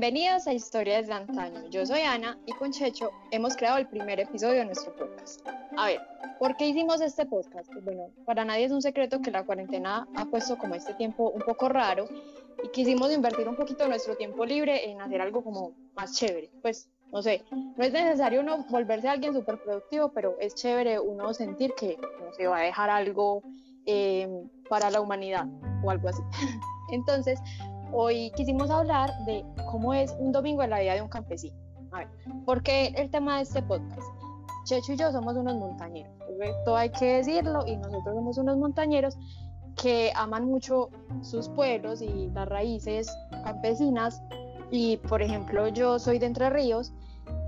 Bienvenidos a Historias de Antaño. Yo soy Ana y con Checho hemos creado el primer episodio de nuestro podcast. A ver, ¿por qué hicimos este podcast? Bueno, para nadie es un secreto que la cuarentena ha puesto como este tiempo un poco raro y quisimos invertir un poquito nuestro tiempo libre en hacer algo como más chévere. Pues no sé, no es necesario uno volverse alguien súper productivo, pero es chévere uno sentir que no se va a dejar algo eh, para la humanidad o algo así. Entonces, Hoy quisimos hablar de cómo es un domingo en la vida de un campesino. A ver, ¿por qué el tema de este podcast? Checho y yo somos unos montañeros, todo hay que decirlo, y nosotros somos unos montañeros que aman mucho sus pueblos y las raíces campesinas. Y por ejemplo, yo soy de Entre Ríos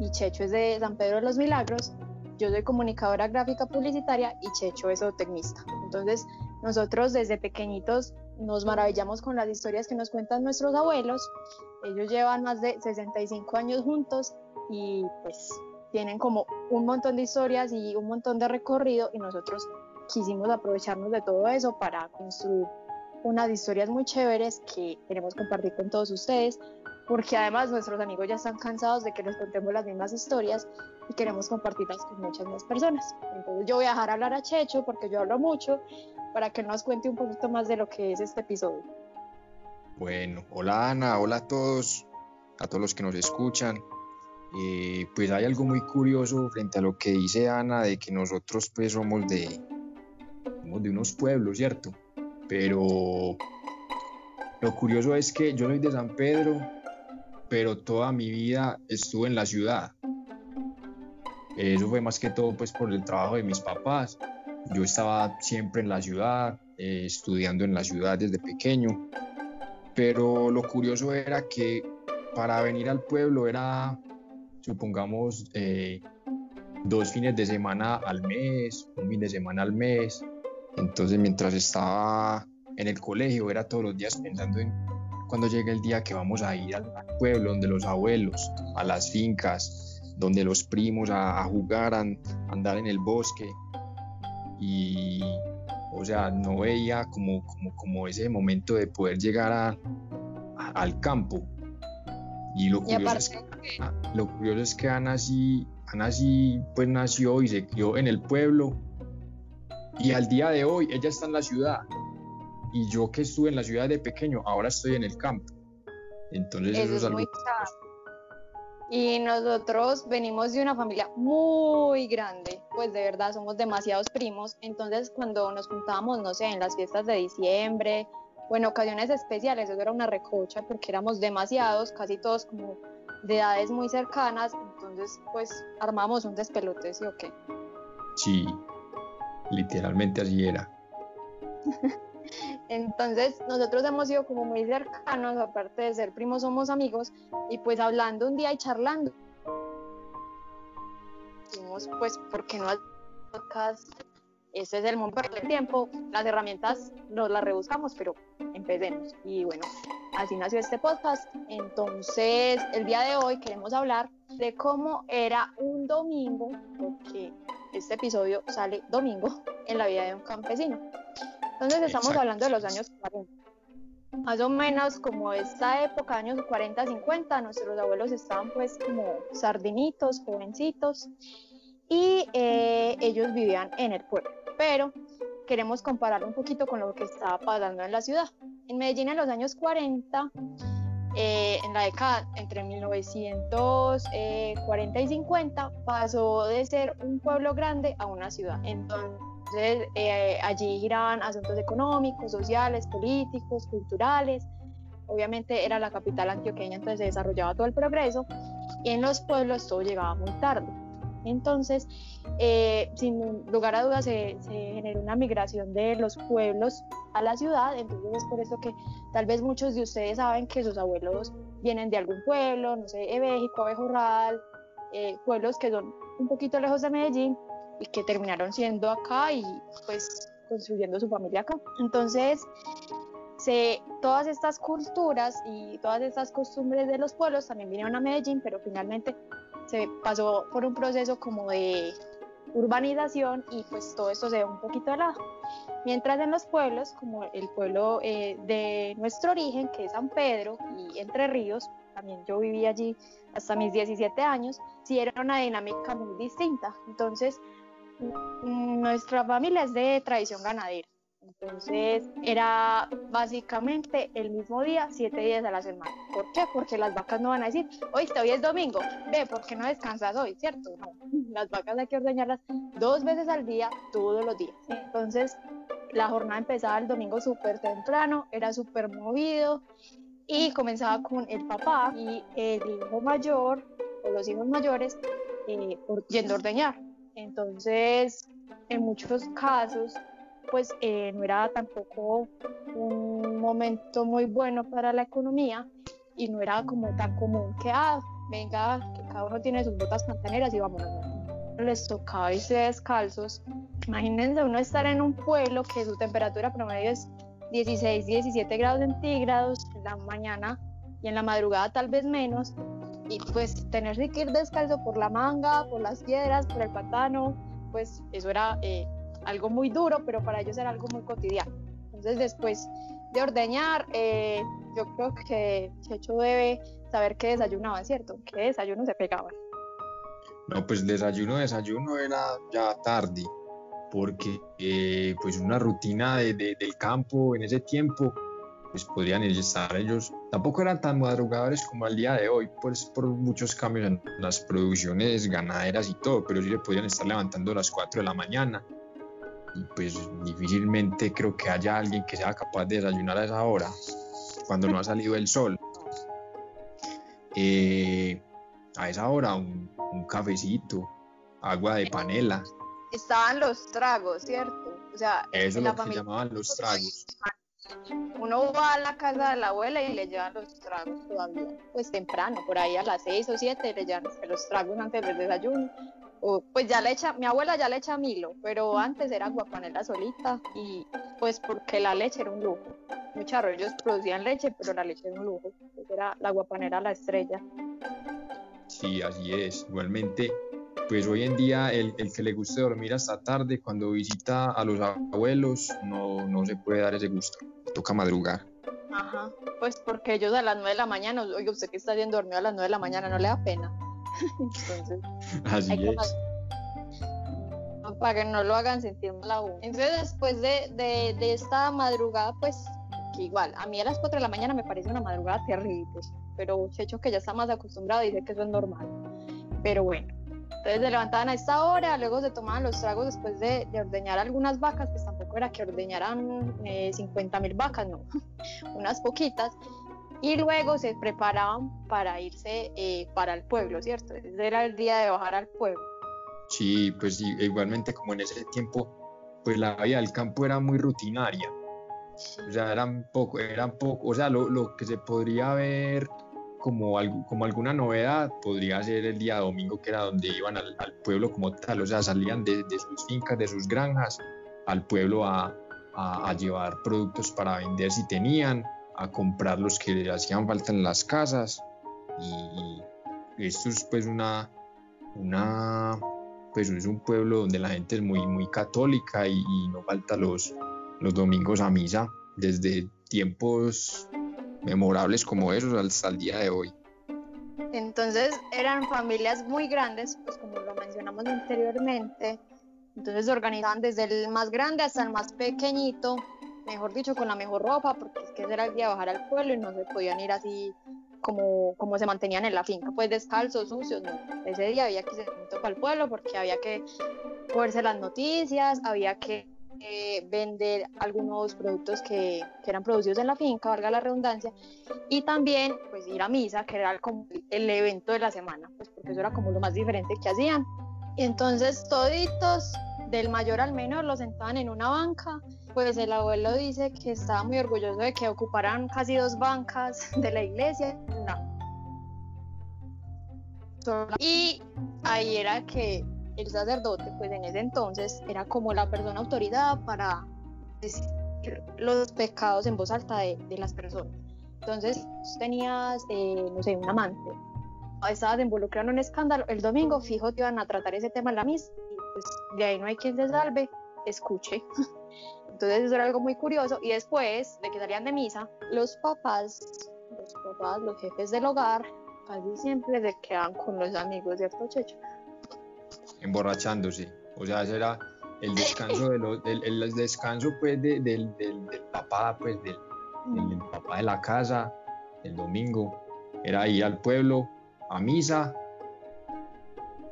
y Checho es de San Pedro de los Milagros. Yo soy comunicadora gráfica publicitaria y Checho es zootecnista. Entonces, nosotros desde pequeñitos nos maravillamos con las historias que nos cuentan nuestros abuelos. Ellos llevan más de 65 años juntos y pues tienen como un montón de historias y un montón de recorrido y nosotros quisimos aprovecharnos de todo eso para construir unas historias muy chéveres que queremos compartir con todos ustedes porque además nuestros amigos ya están cansados de que les contemos las mismas historias y queremos compartirlas con muchas más personas. Entonces yo voy a dejar hablar a Checho porque yo hablo mucho para que nos cuente un poquito más de lo que es este episodio. Bueno, hola Ana, hola a todos, a todos los que nos escuchan. Eh, pues hay algo muy curioso frente a lo que dice Ana de que nosotros pues somos de, somos de unos pueblos, ¿cierto? Pero lo curioso es que yo soy de San Pedro, pero toda mi vida estuve en la ciudad. Eso fue más que todo pues por el trabajo de mis papás yo estaba siempre en la ciudad, eh, estudiando en la ciudad desde pequeño, pero lo curioso era que para venir al pueblo era, supongamos, eh, dos fines de semana al mes, un fin de semana al mes. Entonces mientras estaba en el colegio era todos los días pensando en cuando llegue el día que vamos a ir al, pueblo, donde los abuelos, a las fincas, donde los primos a, jugar, a andar en el bosque. Y, o sea, no veía como, como, como ese momento de poder llegar a, al campo. Y lo curioso, es que, lo curioso es que Ana sí, Ana sí, pues nació y se crió en el pueblo. Y al día de hoy ella está en la ciudad y yo que estuve en la ciudad de pequeño, ahora estoy en el campo. Entonces eso, es, algo... Y nosotros venimos de una familia muy grande, pues de verdad somos demasiados primos. Entonces cuando nos juntábamos, no sé, en las fiestas de diciembre o en ocasiones especiales, eso era una recocha porque éramos demasiados, casi todos como de edades muy cercanas. Entonces pues armamos un despelote, ¿sí o qué? Sí, literalmente así era. Entonces, nosotros hemos sido como muy cercanos, aparte de ser primos, somos amigos, y pues hablando un día y charlando, dijimos, pues, ¿por qué no podcast? Este es el mundo del tiempo, las herramientas nos las rebuscamos, pero empecemos. Y bueno, así nació este podcast. Entonces, el día de hoy queremos hablar de cómo era un domingo, porque este episodio sale domingo en la vida de un campesino. Entonces estamos hablando de los años 40. Más o menos como esta época, años 40, 50, nuestros abuelos estaban pues como sardinitos, jovencitos, y eh, ellos vivían en el pueblo. Pero queremos comparar un poquito con lo que estaba pasando en la ciudad. En Medellín en los años 40, eh, en la década entre 1940 y 50, pasó de ser un pueblo grande a una ciudad. Entonces, entonces, eh, allí giraban asuntos económicos, sociales, políticos, culturales. Obviamente era la capital antioqueña, entonces se desarrollaba todo el progreso. Y en los pueblos todo llegaba muy tarde. Entonces, eh, sin lugar a dudas, se, generó una migración de los pueblos a la ciudad. Entonces, es por eso que tal vez muchos de ustedes saben que sus abuelos vienen de algún pueblo, no sé, México, Abejorral, eh, pueblos que son un poquito lejos de Medellín, y que terminaron siendo acá y pues construyendo su familia acá. Entonces, se, todas estas culturas y todas estas costumbres de los pueblos también vinieron a Medellín, pero finalmente se pasó por un proceso como de urbanización y pues todo esto se dio un poquito de lado. Mientras en los pueblos, como el pueblo eh, de nuestro origen, que es San Pedro y Entre Ríos, también yo viví allí hasta mis 17 años, sí era una dinámica muy distinta. Entonces, nuestra familia es de tradición ganadera. Entonces era básicamente el mismo día, siete días a la semana. ¿Por qué? Porque las vacas no van a decir, oíste, hoy es domingo, ve, ¿por qué no descansas hoy? ¿Cierto? No, las vacas hay que ordeñarlas dos veces al día, todos los días. Entonces la jornada empezaba el domingo súper temprano, era súper movido y comenzaba con el papá y el hijo mayor o los hijos mayores eh, yendo a ordeñar. Entonces, en muchos casos, pues eh, no era tampoco un momento muy bueno para la economía y no era como tan común que, ah, venga, que cada uno tiene sus botas pantaneras y vámonos. Les tocaba irse descalzos. Imagínense uno estar en un pueblo que su temperatura promedio es 16, 17 grados centígrados en la mañana y en la madrugada tal vez menos y pues tenerse que ir descalzo por la manga, por las piedras, por el pantano, pues eso era eh, algo muy duro, pero para ellos era algo muy cotidiano. Entonces después de ordeñar, eh, yo creo que Checho debe saber qué desayunaban, ¿cierto? ¿Qué desayuno se pegaban? No, pues desayuno, desayuno era ya tarde, porque eh, pues una rutina de, del campo en ese tiempo pues podrían estar ellos, tampoco eran tan madrugadores como al día de hoy, pues por muchos cambios en las producciones ganaderas y todo, pero sí se podían estar levantando a las 4 de la mañana. Y pues difícilmente creo que haya alguien que sea capaz de desayunar a esa hora, cuando no ha salido el sol. Eh, a esa hora un, un cafecito, agua de panela. Estaban los tragos, ¿cierto? O sea, eso es lo que llamaban los tragos uno va a la casa de la abuela y le llevan los tragos todavía, pues temprano, por ahí a las seis o siete le llevan los tragos antes del desayuno. O, pues ya le echa, mi abuela ya le echa Milo, pero antes era guapanela solita y pues porque la leche era un lujo. Muchos arroyos producían leche, pero la leche era un lujo. Pues era la guapanera la estrella. Sí, así es. Igualmente, pues hoy en día el, el, que le guste dormir hasta tarde cuando visita a los abuelos no, no se puede dar ese gusto toca madrugar. Ajá, pues porque ellos a las 9 de la mañana, oye, usted que está yendo dormido a las 9 de la mañana, no le da pena. Entonces, Así es. para que no lo hagan sentir mal aún. Entonces, después de, de, de, esta madrugada, pues, que igual, a mí a las 4 de la mañana me parece una madrugada terrible, pero Checho que ya está más acostumbrado dice que eso es normal. Pero bueno, entonces se levantaban a esta hora, luego se tomaban los tragos después de, ordeñar algunas vacas, pues tampoco era que ordeñaran eh, 50 mil vacas, no, unas poquitas. Y luego se preparaban para irse eh, para el pueblo, ¿cierto? Ese era el día de bajar al pueblo. Sí, pues igualmente como en ese tiempo, pues la vida del campo era muy rutinaria. O sea, eran poco, eran poco, o sea, lo, lo que se podría ver como, como alguna novedad podría ser el día domingo, que era donde iban al, pueblo como tal, o sea, salían de, sus fincas, de sus granjas, al pueblo a, a, llevar productos para vender si tenían, a comprar los que les hacían falta en las casas. Y, esto es pues una, una, pues es un pueblo donde la gente es muy, muy católica y, y no falta los, los domingos a misa desde tiempos memorables como esos hasta el día de hoy. Entonces eran familias muy grandes, pues como lo mencionamos anteriormente, entonces organizaban desde el más grande hasta el más pequeñito, mejor dicho, con la mejor ropa, porque es que era el día de bajar al pueblo y no se podían ir así como, como se mantenían en la finca, pues descalzos, sucios, no. Ese día había que irse para el pueblo porque había que ponerse las noticias, había que vender algunos productos que, que, eran producidos en la finca, valga la redundancia, y también pues ir a misa, que era como el evento de la semana, pues porque eso era como lo más diferente que hacían. Y entonces toditos, del mayor al menor, los sentaban en una banca, pues el abuelo dice que estaba muy orgulloso de que ocuparan casi dos bancas de la iglesia. Y ahí era que el sacerdote, pues en ese entonces era como la persona autoridad para decir los pecados en voz alta de, las personas. Entonces, tenías, eh, no sé, un amante, estabas involucrado en un escándalo, el domingo fijo te iban a tratar ese tema en la misa y pues de ahí no hay quien se salve, escuche. Entonces eso era algo muy curioso y después de que salían de misa, los papás los papás, los jefes del hogar, casi siempre se quedan con los amigos, ¿cierto, Checho? Emborrachándose. O sea, ese era el descanso, de los, el, descanso pues, del, del, del, papá, pues, del, del papá de la casa, el domingo. Era ir al pueblo, a misa,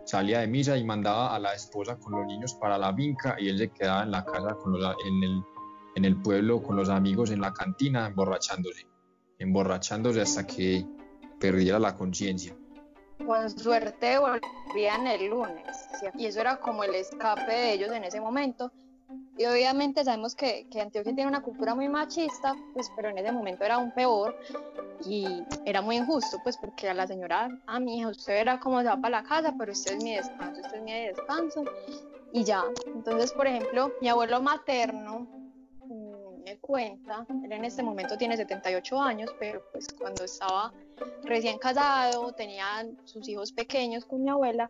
salía de misa y mandaba a la esposa con los niños para la finca y él se quedaba en la casa con los, en, el, en el pueblo con los amigos en la cantina emborrachándose, emborrachándose hasta que perdiera la conciencia. Con suerte volvían el lunes y eso era como el escape de ellos en ese momento. Y obviamente sabemos que, que Antioquia tiene una cultura muy machista, pues, pero en ese momento era aún peor y era muy injusto, pues porque a la señora, a ah, mi hija, usted verá cómo se va para la casa, pero este es mi descanso, este es mi descanso y ya. Entonces, por ejemplo, mi abuelo materno mm, me cuenta, él en este momento tiene 78 años, pero pues cuando estaba recién casado, tenía sus hijos pequeños con mi abuela,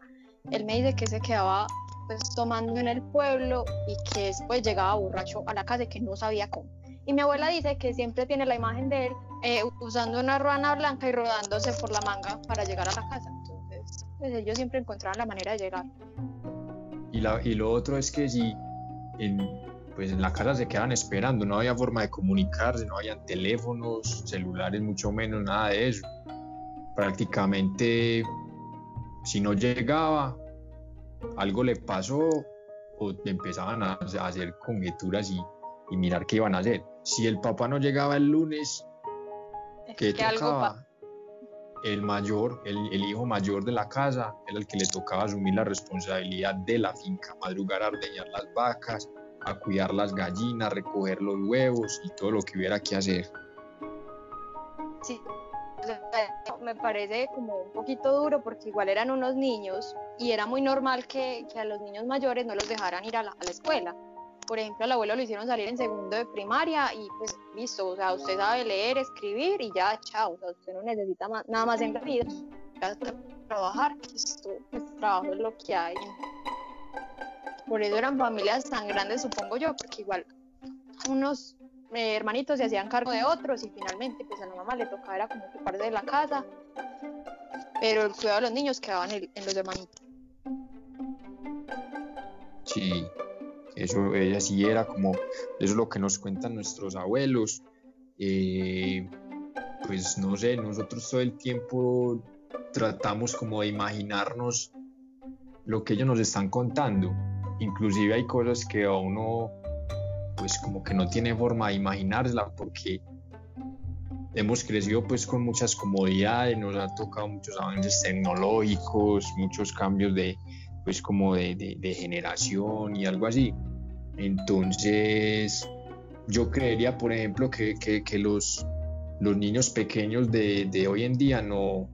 él me dice que se quedaba pues tomando en el pueblo y que después llegaba borracho a la casa y que no sabía cómo. Y mi abuela dice que siempre tiene la imagen de él eh, usando una ruana blanca y rodándose por la manga para llegar a la casa. Entonces, pues ellos siempre encontraban la manera de llegar. Y, la, y lo otro es que si en, pues en la casa se quedaban esperando, no había forma de comunicarse, no había teléfonos, celulares, mucho menos, nada de eso. Prácticamente, si no llegaba, algo le pasó o empezaban a, hacer conjeturas y, y mirar qué iban a hacer. Si el papá no llegaba el lunes, ¿qué tocaba? El mayor, el, el, hijo mayor de la casa, era el que le tocaba asumir la responsabilidad de la finca, madrugar a ordeñar las vacas, a cuidar las gallinas, recoger los huevos y todo lo que hubiera que hacer. Sí, me parece como un poquito duro porque igual eran unos niños y era muy normal que, que a los niños mayores no los dejaran ir a la, escuela por ejemplo, al abuelo lo hicieron salir en segundo de primaria y pues listo, o sea, usted sabe leer, escribir y ya, chao, o sea, usted no necesita nada más en la vida, trabajar, esto, pues, trabajo es lo que hay. Por eso eran familias tan grandes, supongo yo, porque igual unos eh, hermanitos se hacían cargo de otros y finalmente pues a la mamá le tocaba era como ocuparse de la casa, pero el cuidado de los niños quedaban en, en los hermanitos. Sí, eso ella sí era como, eso es lo que nos cuentan nuestros abuelos. Eh, pues no sé, nosotros todo el tiempo tratamos como de imaginarnos lo que ellos nos están contando. Inclusive hay cosas que a uno pues como que no tiene forma de imaginársela porque hemos crecido pues con muchas comodidades, nos ha tocado muchos avances tecnológicos, muchos cambios de pues como de, de generación y algo así. Entonces, yo creería, por ejemplo, que, que, los, los, niños pequeños de, de, hoy en día no,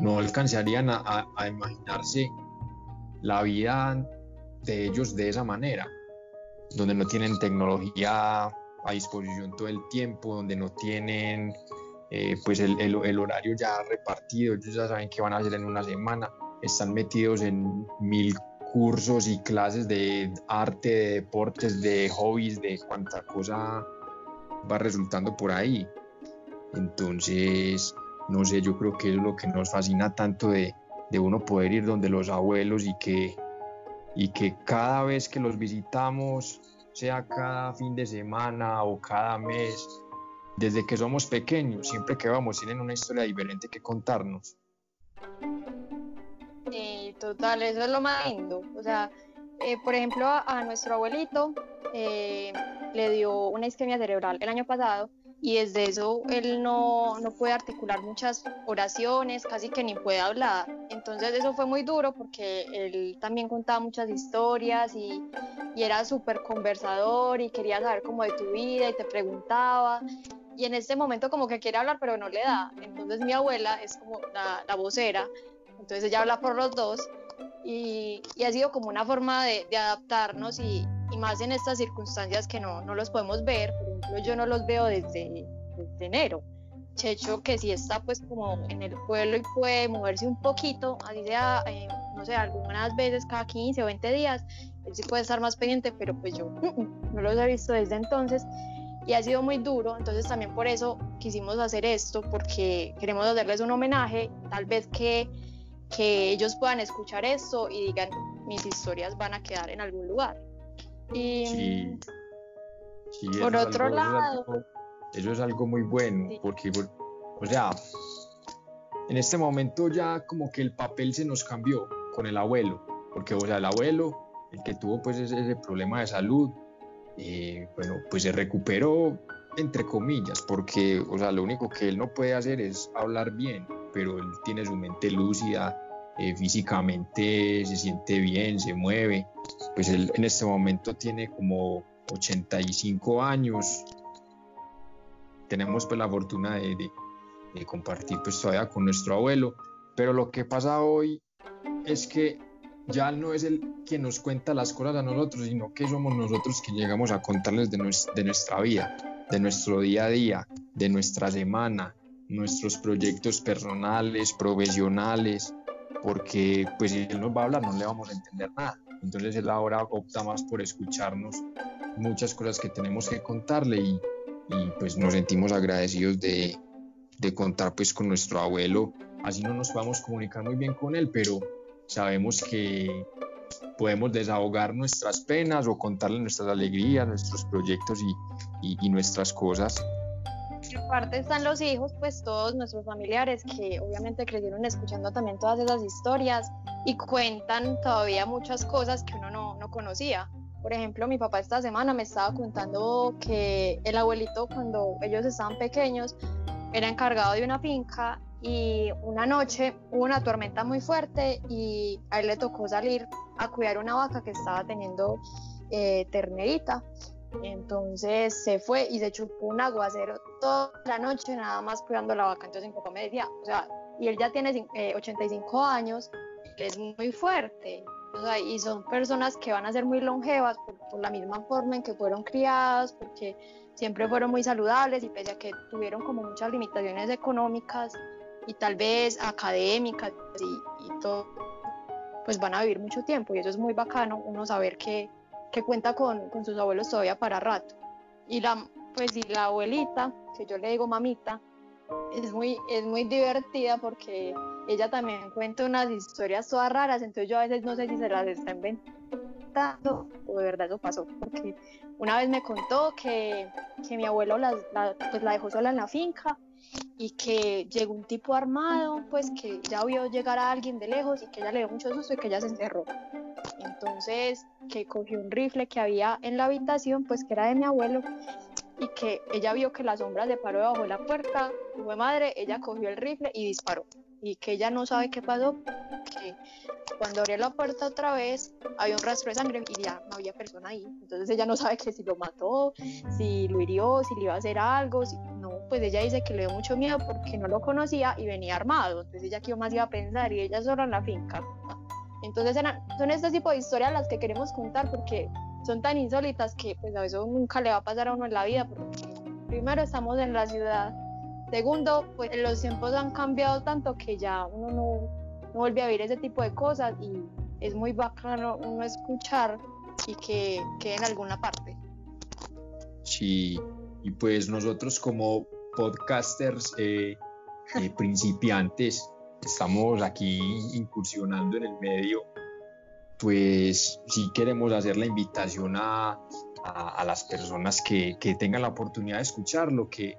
no alcanzarían a, a, imaginarse la vida de ellos de esa manera, donde no tienen tecnología a disposición todo el tiempo, donde no tienen eh, pues el, horario ya repartido, ellos ya saben qué van a hacer en una semana, están metidos en mil cursos y clases de arte, de deportes, de hobbies, de cuánta cosa va resultando por ahí. Entonces, no sé, yo creo que es lo que nos fascina tanto de, de uno poder ir donde los abuelos y que, y que cada vez que los visitamos, sea cada fin de semana o cada mes, desde que somos pequeños, siempre que vamos, tienen una historia diferente que contarnos. Total, eso es lo más lindo. O sea, eh, por ejemplo, a, nuestro abuelito eh, le dio una isquemia cerebral el año pasado y desde eso él no, no puede articular muchas oraciones, casi que ni puede hablar. Entonces eso fue muy duro porque él también contaba muchas historias y, y era súper conversador y quería saber cómo de tu vida y te preguntaba. Y en este momento como que quiere hablar pero no le da. Entonces mi abuela es como la, la vocera entonces ella habla por los dos y, y ha sido como una forma de, de adaptarnos y, y, más en estas circunstancias que no, no, los podemos ver, por ejemplo yo no los veo desde, desde enero. Checho que sí está pues como en el pueblo y puede moverse un poquito, así sea, eh, no sé, algunas veces cada 15 o 20 días, él sí puede estar más pendiente, pero pues yo no los he visto desde entonces. y ha sido muy duro, entonces también por eso quisimos hacer esto, porque queremos hacerles un homenaje, tal vez que, que ellos puedan escuchar esto y digan, mis historias van a quedar en algún lugar. Y Sí, sí, por otro algo- eso es lado, algo- eso es algo muy bueno, Sí. porque, o sea, en este momento ya como que el papel se nos cambió con el abuelo, porque, o sea, el abuelo, el que tuvo pues ese, ese problema de salud, eh, bueno, pues se recuperó, entre comillas, porque, o sea, lo único que él no puede hacer es hablar bien, pero él tiene su mente lúcida, eh, físicamente se siente bien, se mueve, pues él en este momento tiene como 85 años. Tenemos pues la fortuna de, de- de compartir pues todavía con nuestro abuelo, pero lo que pasa hoy es que ya no es el que nos cuenta las cosas a nosotros, sino que somos nosotros que llegamos a contarles de, nues- de nuestra vida, de nuestro día a día, de nuestra semana, nuestros proyectos personales, profesionales, porque pues si él nos va a hablar no le vamos a entender nada. Entonces él ahora opta más por escucharnos muchas cosas que tenemos que contarle y, y, pues nos sentimos agradecidos de, de contar pues con nuestro abuelo. Así no nos podamos comunicar muy bien con él, pero sabemos que podemos desahogar nuestras penas o contarle nuestras alegrías, nuestros proyectos y, y- y nuestras cosas. Y aparte están los hijos, pues todos nuestros familiares que obviamente crecieron escuchando también todas esas historias y cuentan todavía muchas cosas que uno no, no conocía. Por ejemplo, mi papá esta semana me estaba contando que el abuelito cuando ellos estaban pequeños era encargado de una finca y una noche hubo una tormenta muy fuerte y a él le tocó salir a cuidar una vaca que estaba teniendo eh, ternerita. Entonces se fue y se chupó un aguacero toda la noche nada más cuidando la vaca. Entonces mi papá me decía, o sea, y él ya tiene eh, 85 años, es muy fuerte. O sea, y son personas que van a ser muy longevas por, por la misma forma en que fueron criadas, porque siempre fueron muy saludables y pese a que tuvieron como muchas limitaciones económicas y tal vez académicas y, y todo, pues van a vivir mucho tiempo y eso es muy bacano, uno saber que, que cuenta con, con sus abuelos todavía para rato. Y la, pues, y la abuelita, que yo le digo mamita, es muy, es muy divertida porque ella también cuenta unas historias todas raras, entonces yo a veces no sé si se las está inventando o de verdad eso pasó, porque una vez me contó que, que mi abuelo las- la, pues la dejó sola en la finca y que llegó un tipo armado, pues que ya vio llegar a alguien de lejos y que ella le dio mucho susto y que ella se encerró. Entonces, que cogió un rifle que había en la habitación, pues que era de mi abuelo, y que ella vio que la sombra se paró debajo de la puerta, fue madre, ella cogió el rifle y disparó. Y que ella no sabe qué pasó, que cuando abrió la puerta otra vez había un rastro de sangre y ya no había persona ahí. Entonces ella no sabe que si lo mató, si lo hirió, si le iba a hacer algo, si no, pues ella dice que le dio mucho miedo porque no lo conocía y venía armado. Entonces ella qué más iba a pensar y ella sola en la finca. Entonces eran, son este tipo de historias las que queremos contar porque son tan insólitas que pues a eso nunca le va a pasar a uno en la vida porque primero estamos en la ciudad, segundo pues los tiempos han cambiado tanto que ya uno no, no vuelve a vivir ese tipo de cosas y es muy bacano uno escuchar y que quede en alguna parte. Sí, y pues nosotros como podcasters eh, eh, principiantes, estamos aquí incursionando en el medio, pues sí queremos hacer la invitación a, a- a las personas que, que tengan la oportunidad de escucharlo, que,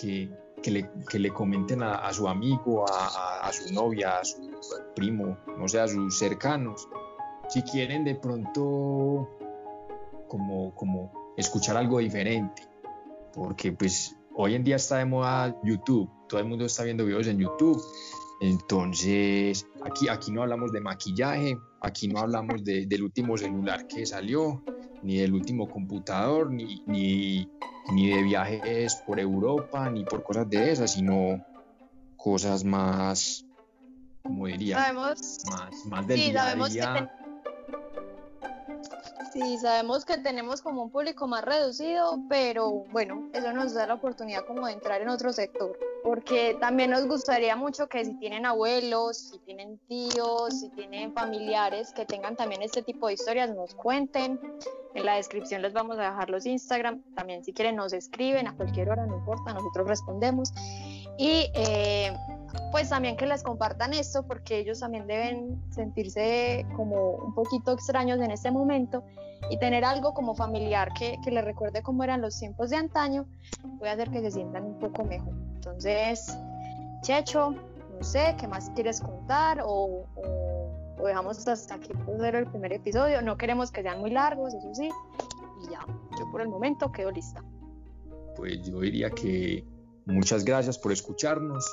que, que le, le comenten a, a su amigo, a su novia, a su primo, no sé, a sus cercanos. Si quieren de pronto como, como escuchar algo diferente, porque pues hoy en día está de moda YouTube, todo el mundo está viendo videos en YouTube, entonces aquí, aquí no hablamos de maquillaje, aquí no hablamos de- del último celular que salió, ni del último computador, ni, ni, ni de viajes por Europa, ni por cosas de esas, sino cosas más, como diría, Sabemos más, más del Sí, día que ten- Sí, sabemos que tenemos como un público más reducido, pero bueno, eso nos da la oportunidad como de entrar en otro sector, porque también nos gustaría mucho que si tienen abuelos, si tienen tíos, si tienen familiares que tengan también este tipo de historias, nos cuenten En la descripción les vamos a dejar los Instagram. También si quieren nos escriben a cualquier hora, no importa, nosotros respondemos. Y eh, pues también que les compartan esto porque ellos también deben sentirse como un poquito extraños en este momento y tener algo como familiar que, que les recuerde cómo eran los tiempos de antaño puede hacer que se sientan un poco mejor. Entonces, Checho, no sé, ¿qué más quieres contar? O, o, dejamos hasta aquí el primer episodio. No queremos que sean muy largos, eso sí. Y ya, yo por el momento quedo lista. Pues yo diría que muchas gracias por escucharnos.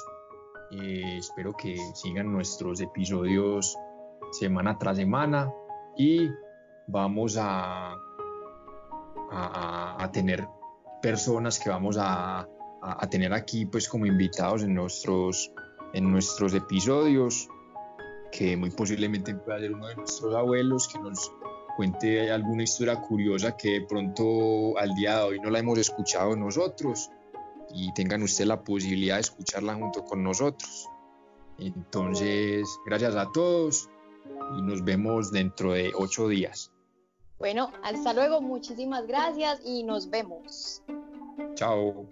Eh, espero que sigan nuestros episodios semana tras semana y vamos a, a, a tener personas que vamos a, a, tener aquí pues como invitados en nuestros, en nuestros episodios, que muy posiblemente pueda ser uno de nuestros abuelos que nos cuente alguna historia curiosa que de pronto al día de hoy no la hemos escuchado nosotros y tengan ustedes la posibilidad de escucharla junto con nosotros. Entonces, gracias a todos y nos vemos dentro de ocho días. Bueno, hasta luego, muchísimas gracias y nos vemos. Chao.